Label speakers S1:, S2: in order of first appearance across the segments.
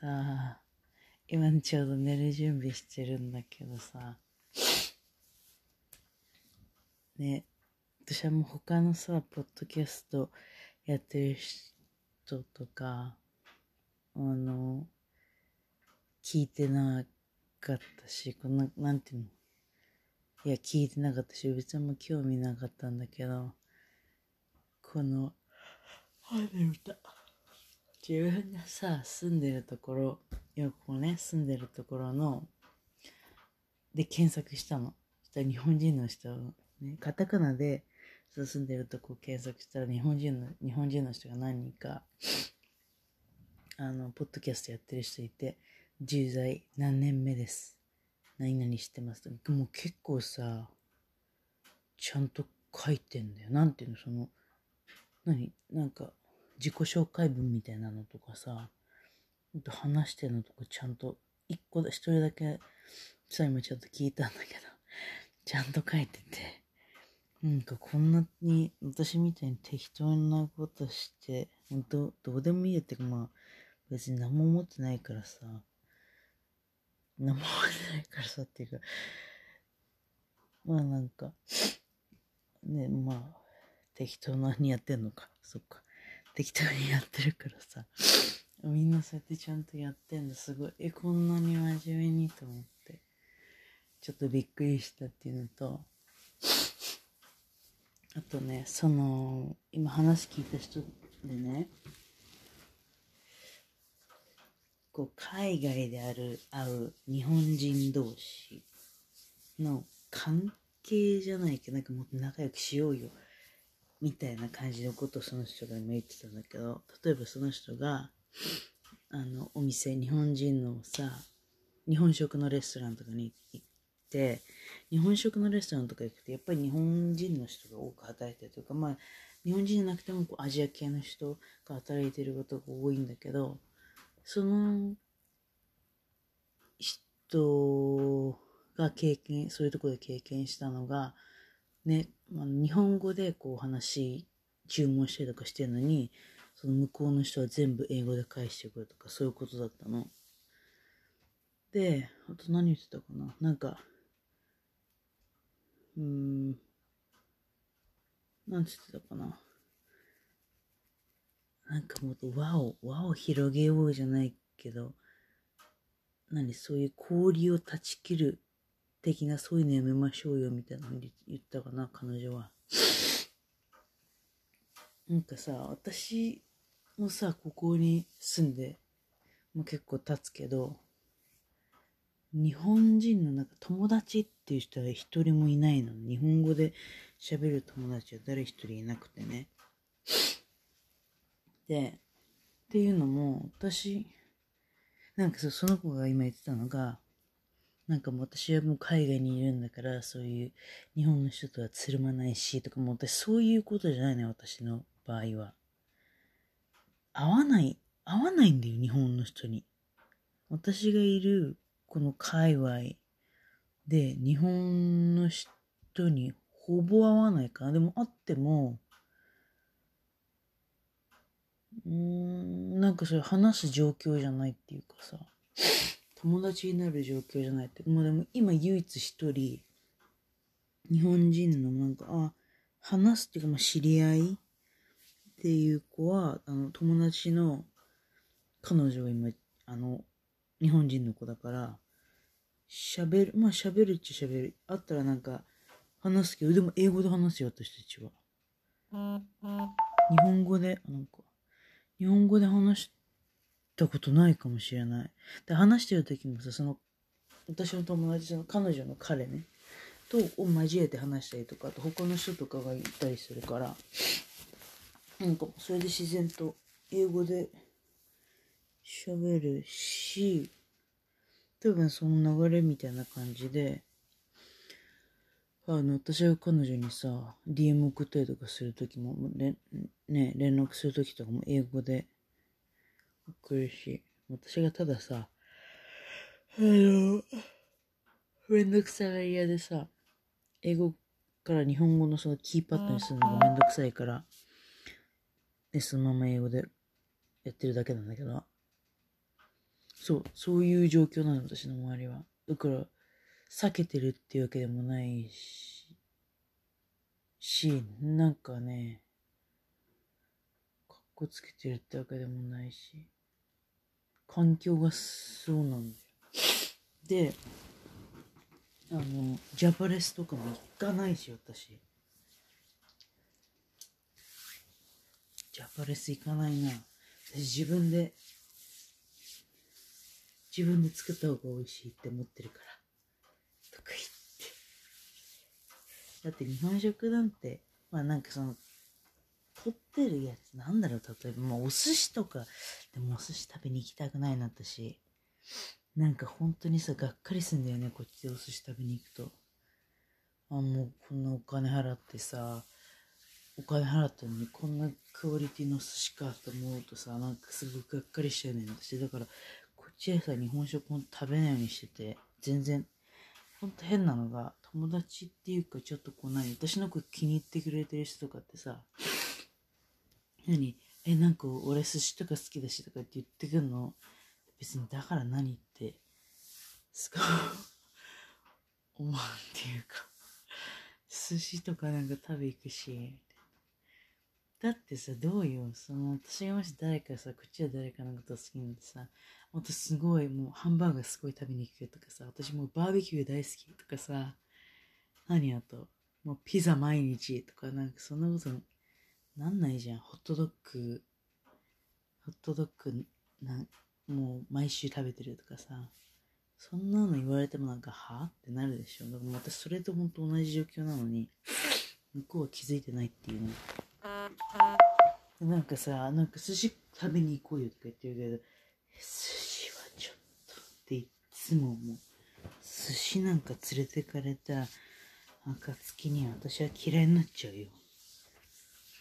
S1: さ、今ちょうど寝る準備してるんだけどさ、ね、私はもう他のさ、ポッドキャストやってる人とか、あの、聞いてなかったし、こんな、なんていうの？いや、聞いてなかったし、別にも興味なかったんだけど、この、あれ歌。自分がさ、住んでるところ、よくこうね、住んでるところの、で検索したの。した日本人の人、ね、カタカナで、そう住んでるとこ検索したら日本人の、日本人の人が何人か、あの、ポッドキャストやってる人いて、10代何年目です。何々してますと。もう結構さ、ちゃんと書いてんだよ。なんていうの、その、何？なんか、自己紹介文みたいなのとかさ、話してるのとかちゃんと、一個だ、一人だけ、さ、今ちょっと聞いたんだけど、ちゃんと書いてて、なんかこんなに、私みたいに適当なことして、ほんと、どうでもいいってかまあ、別に何も思ってないからさ、何も思ってないからさっていうか、まあなんか、ね、まあ、適当なにやってんのか。そっか。適当にやってるからさ。みんなそうやってちゃんとやってんだ。すごい。え、こんなに真面目にと思って。ちょっとびっくりしたっていうのと、あとね、その、今話聞いた人でね、こう、海外である、会う日本人同士の関係じゃないけど、なんかもっと仲良くしようよ。みたいな感じのことをその人が今言ってたんだけど、例えばその人が、あの、お店、日本人のさ、日本食のレストランとかに行って、日本食のレストランとか行くと、やっぱり日本人の人が多く働いてるというか、まあ、日本人じゃなくてもこうアジア系の人が働いてることが多いんだけど、その人が経験、そういうところで経験したのが、ね、あ日本語でこう話、注文したりとかしてるのに、その向こうの人は全部英語で返してくるとか、そういうことだったの。で、あと何言ってたかななんか、うーん、なんて言ってたかななんかもっと輪を、輪を広げようじゃないけど、何そういう氷を断ち切る的なそういうのやめましょうよみたいなの言ったかな、彼女は。なんかさ、私もさ、ここに住んで、もう結構経つけど、日本人のなんか友達っていう人は一人もいないの。日本語で喋る友達は誰一人いなくてね。で、っていうのも、私、なんかさ、その子が今言ってたのが、なんかもう私はもう海外にいるんだから、そういう日本の人とはつるまないし、とかもう私そういうことじゃないね、私の場合は。合わない、合わないんだよ、日本の人に。私がいるこの界隈で日本の人にほぼ合わないかな。でも会っても、うーん、なんかそれ話す状況じゃないっていうかさ、友達になる状況じゃないって。もうでも今唯一一人、日本人のなんか、あ、話すっていうか、まあ、知り合いっていう子は、あの、友達の彼女が今、あの、日本人の子だから、喋る、まあ喋るっちゃ喋る。あったらなんか、話すけど、でも英語で話すよ、私たちは。日本語で、なんか、日本語で話したことないかもしれない。で、話してる時もさ、その、私の友達、の彼女の彼ね、と、を交えて話したりとか、あと他の人とかがいたりするから、なんか、それで自然と英語で喋るし、多分その流れみたいな感じで、あの、私が彼女にさ、DM 送ったりとかするときも、れね、連絡するときとかも英語で送るし、私がたださ、あの、めんどくさが嫌でさ、英語から日本語のそのキーパッドにするのがめんどくさいから、で、そのまま英語でやってるだけなんだけど。そう、そういう状況なの、私の周りは。だから、避けてるっていうわけでもないし、し、なんかね、かっこつけてるってわけでもないし、環境がそうなんだよ。で、あの、ジャパレスとかも行かないし、私。ジャパレス行かないな。私自分で、自分で作った方が美味しいって思ってるから。とか言って。だって日本食なんて、まあなんかその、取ってるやつ、なんだろう、例えば、まあお寿司とか、でもお寿司食べに行きたくないな、私。なんか本当にさ、がっかりすんだよね、こっちでお寿司食べに行くと。あ、もうこんなお金払ってさ、お金払ったのにこんなクオリティの寿司かと思うとさ、なんかすごくがっかりしちゃうねん。私、だから、こっちでさ、日本食も食べないようにしてて、全然、ほんと変なのが、友達っていうか、ちょっとこう何、私の子気に入ってくれてる人とかってさ、何？え、なんか俺寿司とか好きだしとかって言ってくんの？別にだから何って、すごい思うっていうか。寿司とかなんか食べ行くし、だってさ、どうよ、その、私がもし誰かさ、こっちは誰かのこと好きなんでさ、もっとすごい、もうハンバーガーすごい食べに行くとかさ、私もうバーベキュー大好きとかさ、何あと、もうピザ毎日とかなんかそんなことなんないじゃん。ホットドッグ、ホットドッグ、なもう毎週食べてるとかさ、そんなの言われてもなんか、はってなるでしょ。だから私それと本当同じ状況なのに、向こうは気づいてないっていうね。なんかさ、なんか寿司食べに行こうよとか言ってるけど、寿司はちょっとっていつももう、寿司なんか連れてかれた暁には私は嫌いになっちゃうよ。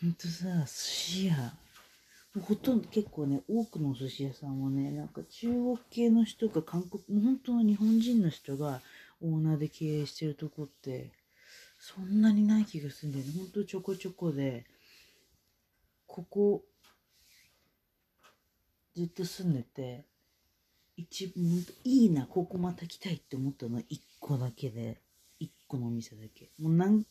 S1: ほんとさ、寿司屋、ほとんど結構ね、多くのお寿司屋さんはね、なんか中国系の人か韓国、本当の日本人の人がオーナーで経営してるとこって、そんなにない気がするんだよね。ほんとちょこちょこで、ここ、ずっと住んでて、一番いいな、ここまた来たいって思ったのは1個だけで、1個のお店だけ。もう何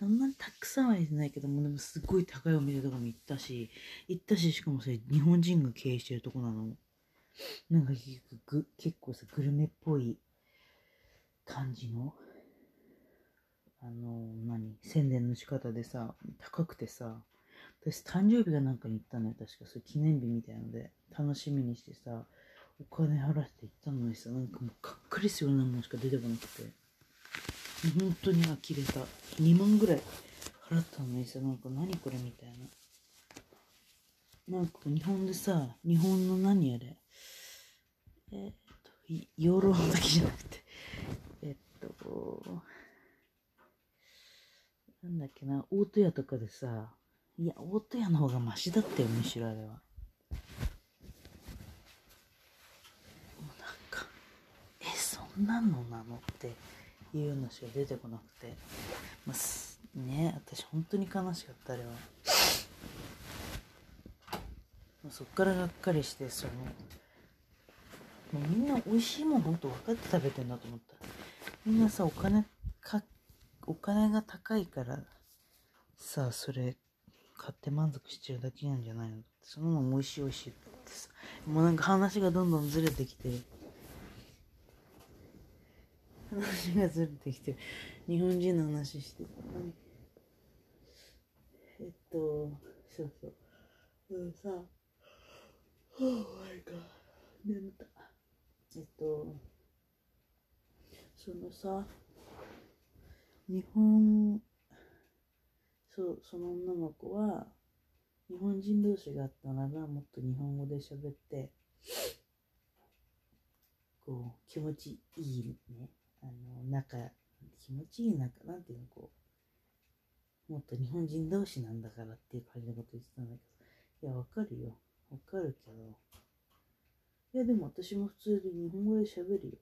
S1: そんなにたくさんは行ってないけども、でもすごい高いお店とかも行ったし、行ったし、しかもそれ日本人が経営してるとこなの。なんか結構結構さ、グルメっぽい感じの、あの、何宣伝の仕方でさ、高くてさ、私誕生日がなんかに行ったのよ、確か。それ記念日みたいので、楽しみにしてさ、お金払って行ったのにさ、なんかもうがっかりするようなものしか出てこなくて。本当に呆れた。2万ぐらい払ったのにさ、なんか何これみたいな。なんか日本でさ、日本の何あれ。えー、っと、養老だけじゃなくて、えっと、なんだっけな、大戸屋とかでさ、いや、大戸屋の方がマシだったよ、むしろあれは。なんか、え、そんなのなのって。いうのしか出てこなくて、まあ、ね私本当に悲しかったあれは、ま、そっからがっかりしてそのもうみんな美味しいもん本当分かって食べてんだと思った。みんなさお金かお金が高いからさあそれ買って満足してるだけなんじゃないのそのまま美味しい美味しいってさ。もうなんか話がどんどんずれてきて。話がずれてきて日本人の話してた。えっとそうそう。うんさ Oh my god 眠た。えっとそのさ日本そうその女の子は日本人同士があったならもっと日本語で喋ってこう気持ちいいね。あの、仲、気持ちいい仲、なんていうの、こう、もっと日本人同士なんだからっていう感じのこと言ってたんだけど、いや、わかるよ。わかるけど、いや、でも私も普通に日本語で喋るよ。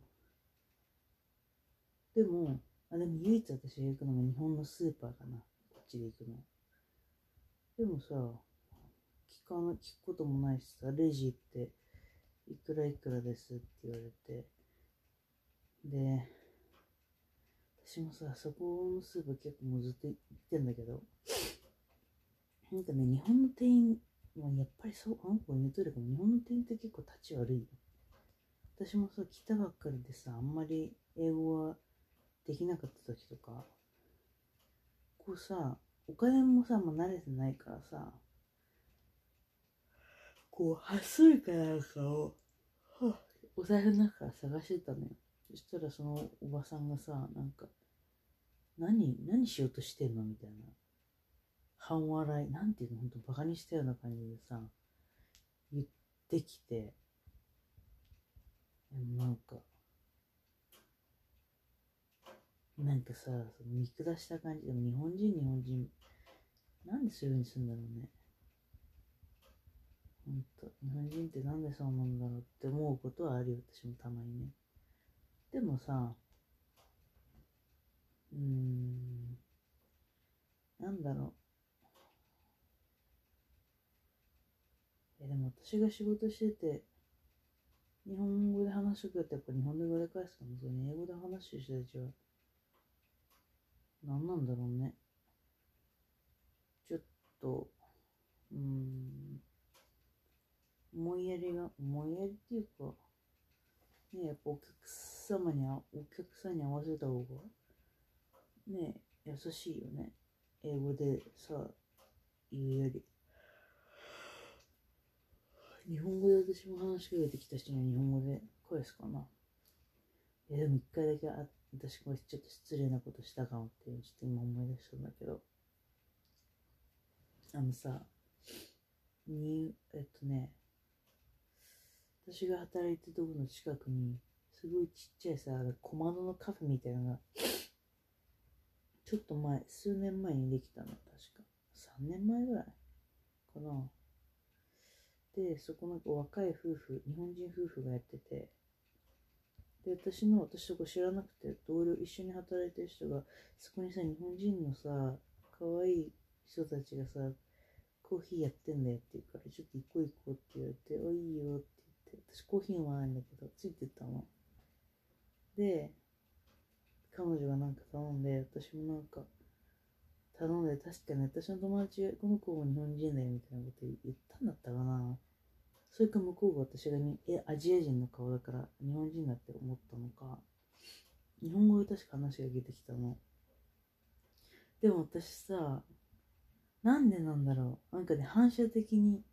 S1: でも、あ、でも唯一私が行くのが日本のスーパーかな。こっちで行くの。でもさ、聞かな、聞くこともないしさ、レジ行って、いくらいくらですって言われて、で、私もさ、そこのスーパー結構もうずっと行ってんだけど、なんかね、日本の店員、まあ、やっぱりそう、あの子に言うとるかも、日本の店員って結構立ち悪いよ。私もさ、来たばっかりでさ、あんまり英語はできなかった時とか、こうさ、お金もさ、もう慣れてないからさ、こう、端数かなんかを、はあお財布の中から探してたのよ。そしたらそのおばさんがさ、なんか、何、何しようとしてんの？みたいな。半笑い、なんていうの、ほんとバカにしたような感じでさ、言ってきて、なんか、なんかさ、その見下した感じでも日本人、日本人、なんでそういう風にするんだろうね。ほんと、日本人ってなんでそうなんだろうって思うことはあるよ、私もたまにね。でもさ、うーん、なんだろう。え、でも私が仕事してて、日本語で話してくれてやっぱ日本語で返すかもそれに英語で話してる人たちは、何なんだろうね。ちょっと、うん、思いやりが、思いやりっていうか、ねやっぱお客様に、お客さんに合わせた方が、ね優しいよね。英語でさ、言うより。日本語で私も話しかけてきた人に日本語で返すかな。いやでも一回だけあ私これちょっと失礼なことしたかもってちょっと今思い出したんだけど。あのさ、に、えっとね、私が働いてるとこの近くに、すごいちっちゃいさ、小窓のカフェみたいなのが、ちょっと前、数年前にできたの、確か。3年前ぐらいかな。で、そこなんか若い夫婦、日本人夫婦がやってて、で、私の、私そこ知らなくて、同僚、一緒に働いてる人が、そこにさ、日本人のさ、可愛い人たちがさ、コーヒーやってんだよって言うから、ちょっと行こう行こうって言われて、お、いいよって言って、私コーヒー飲まないんだけど、ついてったの。で、彼女がなんか頼んで、私もなんか、頼んで、確かに私の友達が、この子も日本人だよみたいなこと言ったんだったかな。それか向こうが私がに、え、アジア人の顔だから日本人だって思ったのか、日本語で確か話が出てきたの。でも私さ、なんでなんだろう。なんかね、反射的に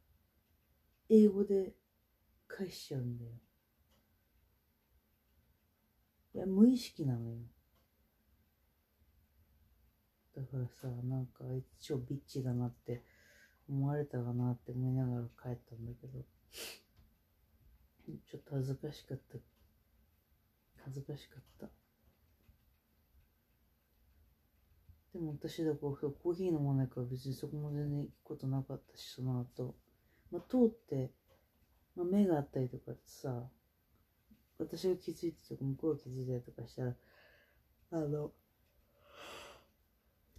S1: 英語で返しちゃうんだよ。いや、無意識なのよ。だからさ、なんかあいつ超ビッチだなって思われたかなって思いながら帰ったんだけど、ちょっと恥ずかしかった。恥ずかしかった。でも私だからコーヒー飲まないから別にそこも全然行くことなかったし、その後。まあ、通って、まあ、目があったりとかさ、私が気づいてとか向こうが気づいたりとかしたら、あの、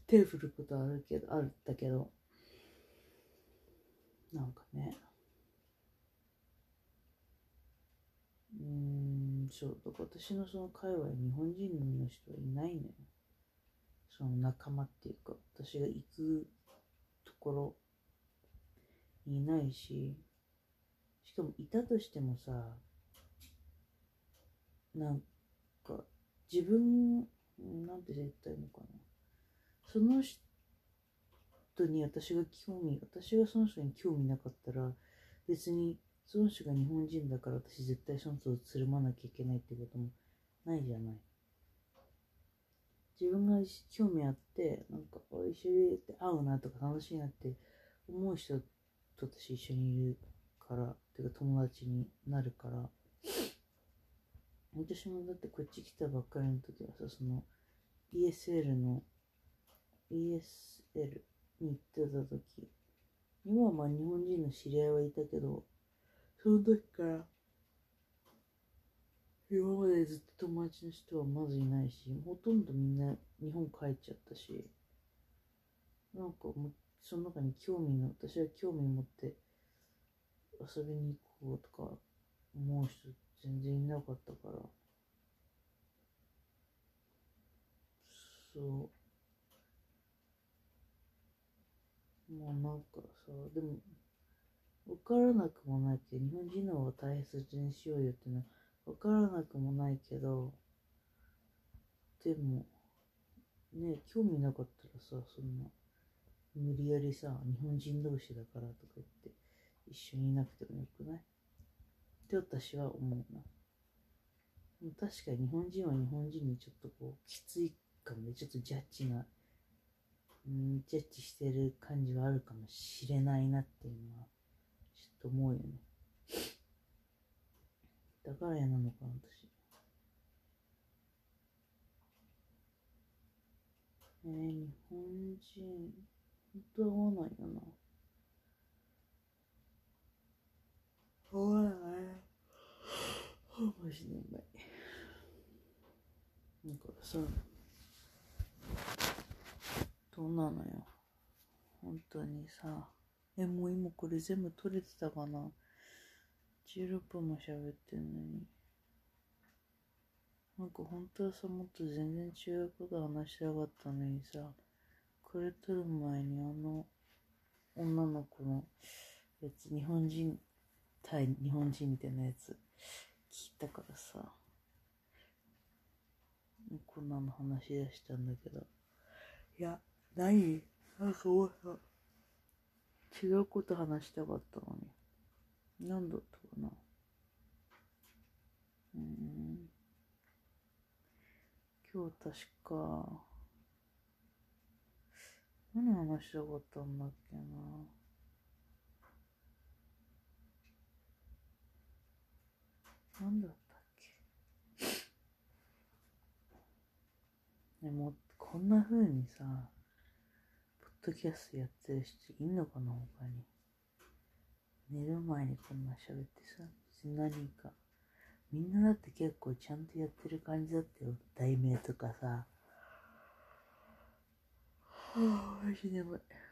S1: 手振ることあるけど、あるんだけど、なんかね、うーん、そう、だから私のその界隈、日本人の人はいないのよ。その仲間っていうか、私が行くところにいないし、しかもいたとしてもさ、なんか、自分、なんて言ったらいいのかな。その人に私が興味、私がその人に興味なかったら、別にその人が日本人だから私絶対その人とつるまなきゃいけないってこともないじゃない。自分が興味あって、なんか、おいしいって会うなとか楽しいなって思う人と私一緒にいるから、てか友達になるから、私もだってこっち来たばっかりの時はさ、その ESL の ESL に行ってた時にはまあ日本人の知り合いはいたけど、その時から今までずっと友達の人はまずいないし、ほとんどみんな日本帰っちゃったし、なんかもその中に興味の、私は興味持って遊びに行こうとか思う人全然いなかったからそう。もうなんかさでも分からなくもないけど日本人の方を大切にしようよっていうのは分からなくもないけどでもね興味なかったらさそんな無理やりさ日本人同士だからとか言って一緒にいなくてもよくない？って私は思うな。確かに日本人は日本人にちょっとこうきついかもね。ちょっとジャッジなうんジャッジしてる感じはあるかもしれないなっていうのはちょっと思うよね。だから嫌なのかな私。えー、日本人本当は合わないよな。合わない。マジでうまい。だからさどうなのよ。本当にさ。えもう今これ全部取れてたかな。16分も喋ってんのに。なんか本当はさもっと全然違うこと話したかったのにさ。これ撮る前にあの女の子のやつ日本人対日本人みたいなやつ聞いたからさ。こんなの話し出したんだけど。いや何なんかもさ違うこと話したかったのに。何だったかな？うん。今日確か。何話したかったんだっけな？何だったっけ？でもこんな風にさドキャストやってる人いんのかな他に。寝る前にこんな喋ってさ別に何か。みんなだって結構ちゃんとやってる感じだったよ。題名とかさ。マジで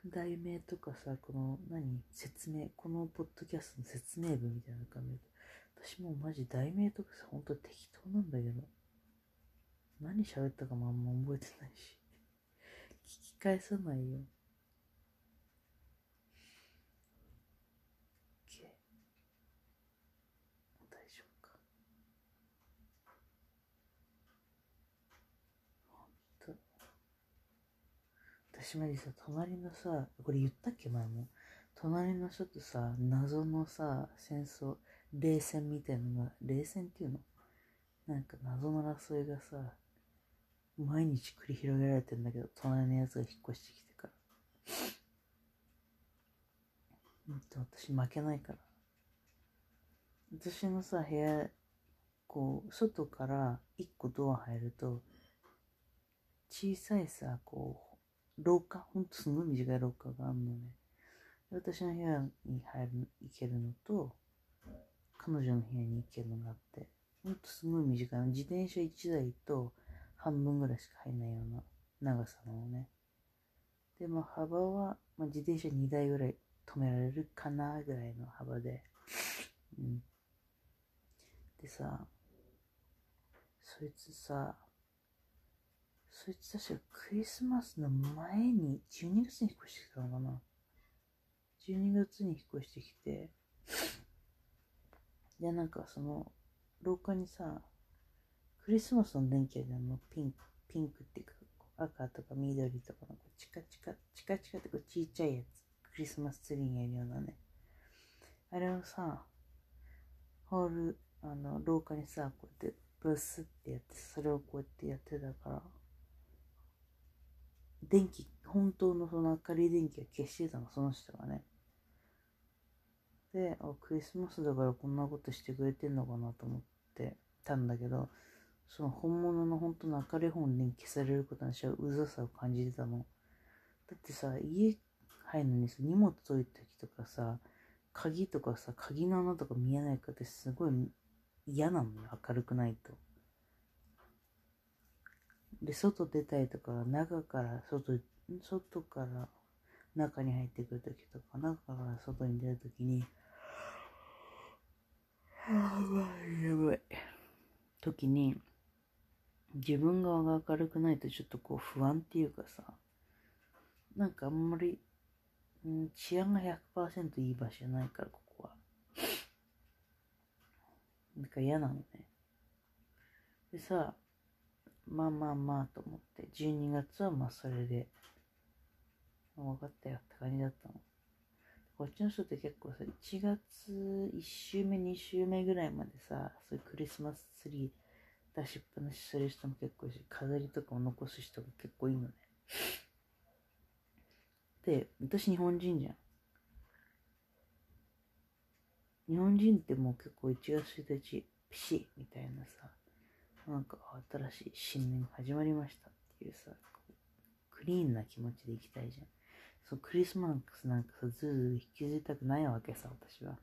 S1: 題名とかさ、この何？説明、このポッドキャストの説明文みたいなの見ると、私もマジ題名とかさ、ほんと適当なんだけど、何喋ったかもあんま覚えてないし、聞き返さないよ。私マジさ、隣のさ、これ言ったっけ前も。隣の人とさ、謎のさ、戦争、冷戦みたいなのが、冷戦っていうの？なんか謎の争いがさ、毎日繰り広げられてんだけど、隣のやつが引っ越してきてから。うんと、私負けないから。私のさ、部屋、こう、外から一個ドア入ると、小さいさ、こう、廊下、ほんとすごい短い廊下があるのね。私の部屋に入る、行けるのと、彼女の部屋に行けるのがあって、ほんとすごい短い。自転車1台と半分ぐらいしか入んないような長さのね。で、まあ幅は、まあ、自転車2台ぐらい止められるかなぐらいの幅で。うん。でさ、そいつさ、そいつ確かクリスマスの前に、12月に引っ越してきたのかな ?12 月に引っ越してきて、で、なんかその、廊下にさ、クリスマスの電気あるのピンク、ピンクっていうか、赤とか緑とかのチカチカ、チカチカってこうちっちゃいやつ、クリスマスツリーにやるようなね。あれをさ、ホール、あの、廊下にさ、こうやってブスってやって、それをこうやってやってたから、電気、本当のその明るい電気が消してたの、その人がね。で、あ、クリスマスだからこんなことしてくれてんのかなと思ってたんだけど、その本物の本当の明るい方に消されることにしちゃうざさを感じてたの。だってさ、家入るのにさ、荷物取る時とかさ、鍵とかさ、鍵の穴とか見えないかってすごい嫌なのよ、明るくないと。で、外出たりとか、中から外、外から中に入ってくるときとか、中から外に出るときに、やばいやばい。時に、自分側が明るくないとちょっとこう不安っていうかさ、なんかあんまり、うん、治安が100%いい場所じゃないから、ここは。なんか嫌なのね。でさ、まあまあまあと思って、12月はまあそれで、分かったよって感じだったの。こっちの人って結構さ、1月1週目、2週目ぐらいまでさ、そういうクリスマスツリー出しっぱなしする人も結構いるし、飾りとかを残す人が結構いいのね。で、私日本人じゃん。日本人ってもう結構1月1日、ピシッみたいなさ、なんか新しい新年始まりましたっていうさ、クリーンな気持ちでいきたいじゃん。そう、クリスマスなんかさ、ずー引きずりたくないわけさ、私は。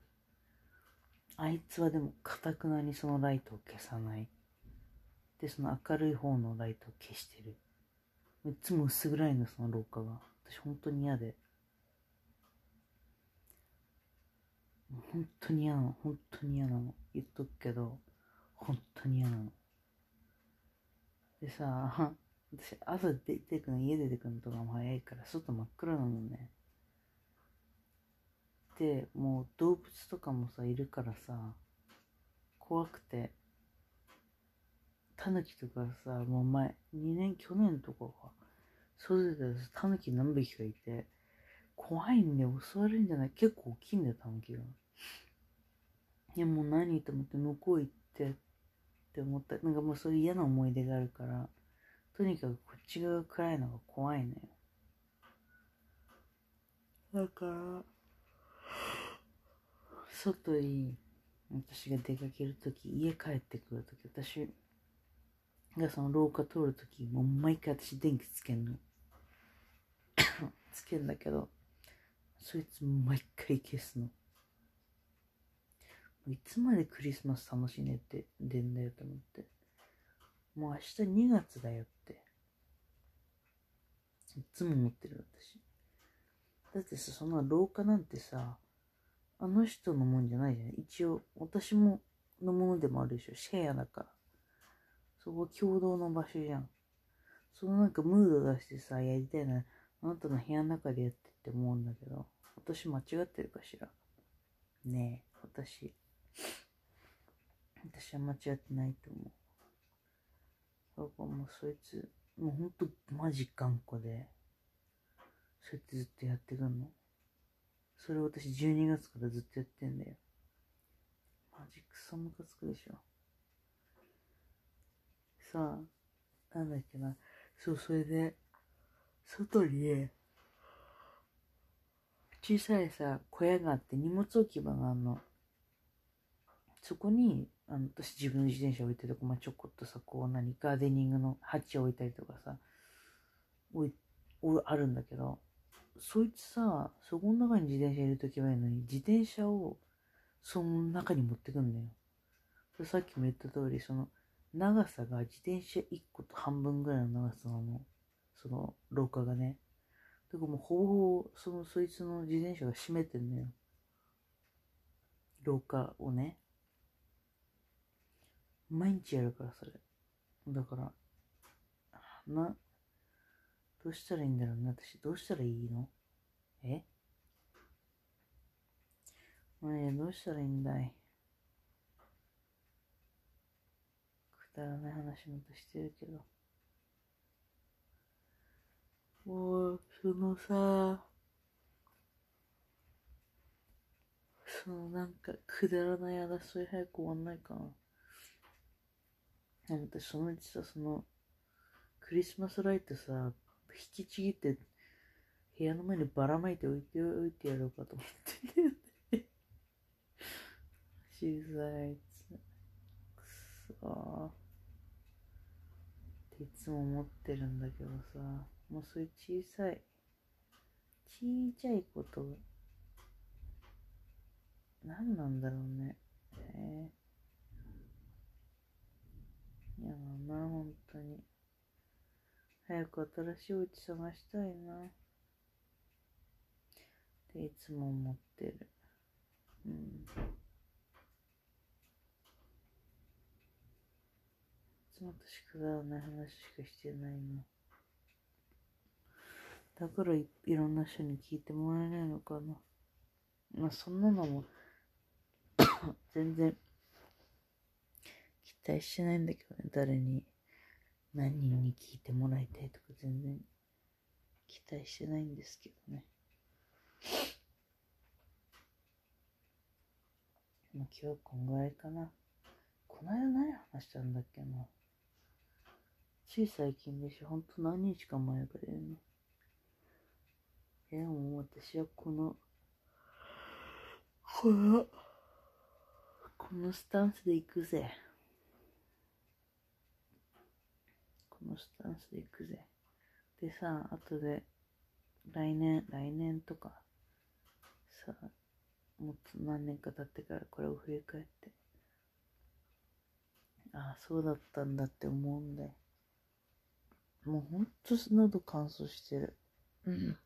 S1: あいつはでも、かたくなにそのライトを消さない。で、その明るい方のライトを消してる。いつも薄暗いの、その廊下が。私、本当に嫌で。本当に嫌なの。本当に嫌なの。言っとくけど、本当に嫌なの。でさ、私、朝出てくの、家出てくのとかも早いから、外真っ暗なのね。で、もう動物とかもさ、いるからさ、怖くて、タヌキとかさ、もう前、2年、去年とかか、そうでタヌキ何匹かいて、怖いんで襲われるんじゃない？結構大きいんだよ、タヌキが。いや、もう何と思って向こう行ってって思った。なんかもうそういう嫌な思い出があるから、とにかくこっち側暗いのが怖いのよ。だから、外に私が出かけるとき、家帰ってくるとき、私がその廊下通るとき、もう毎回私電気つけんの。つけんだけど、そいつ毎回消すの。いつまでクリスマス楽しんでって出んだよと思って。もう明日2月だよって。いつも思ってる私。だってさ、その廊下なんてさ、あの人のもんじゃないじゃん。一応、私ものものでもあるでしょ。シェアだから。そこ共同の場所じゃん。そのなんかムード出してさ、やりたいな。あなたの部屋の中でやってって思うんだけど、私間違ってるかしら。ねえ、私。私は間違ってないと思う。だからもうそいつ、もうほんとマジ頑固で、そうやってずっとやってくんの。それを私12月からずっとやってんだよ。マジクソムカつくでしょ。さあ、なんだっけな。そう、それで、外に、小さいさ、小屋があって荷物置き場があんの。そこに、あの、私自分の自転車置いてるとこ、まあ、ちょこっとさ、こう何、ガーデニングの鉢置いたりとかさ、置い、あるんだけど、そいつさ、そこの中に自転車入れとけばいいのに、自転車をその中に持ってくんだよ。さっきも言った通り、その、長さが自転車1個と半分ぐらいの長さなの。その、廊下がね。だからもうほぼほぼ、その、そいつの自転車が閉めてんのよ。廊下をね。毎日やるから、それ。だから、な、どうしたらいいんだろうね、私。どうしたらいいの？え？ねえ、どうしたらいいんだい？くだらない話もとしてるけど。もう、そのさ、そのなんか、くだらない争い早く終わんないかな。私そのうちさ、その、クリスマスライトさ、引きちぎって部屋の前にばらまいておいておいてやろうかと思ってんだよね。小さいつ。くそっていつも思ってるんだけどさ、もうそういう小さい、ちいちゃいこと、何なんだろうね。えーやだな、本当に。早く新しいお家探したいな。っていつも思ってる。うん。いつもと宿くだらない話しかしてないな。だからいいろんな人に聞いてもらえないのかな。まあそんなのも 全然待してないんだけどね。誰に、何人に聞いてもらいたいとか全然期待してないんですけどね。もう今日はこんぐらいかな。この間何話したんだっけな。つい最近でしょ。ほんと何日か前ぐらいね。いや、も私はこの、この、このスタンスで行くぜ。このスタンスで行くぜ。でさ、後で、来年、来年とか、さ、もっと何年か経ってからこれを振り返って、ああ、そうだったんだって思うんだよ。もうほんと喉乾燥してる。うん。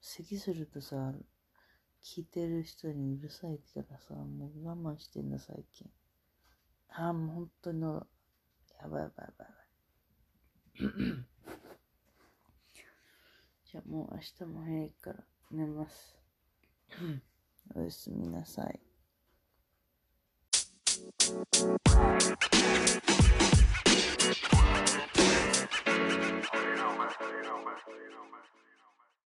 S1: 咳するとさ、聞いてる人にうるさいからさ、もう我慢してんだ最近。ああ、もう本当に喉、やばいやばいやばいやばい。じゃあもう明日も早いから寝ます。おやすみなさい。You know, man. You know, man.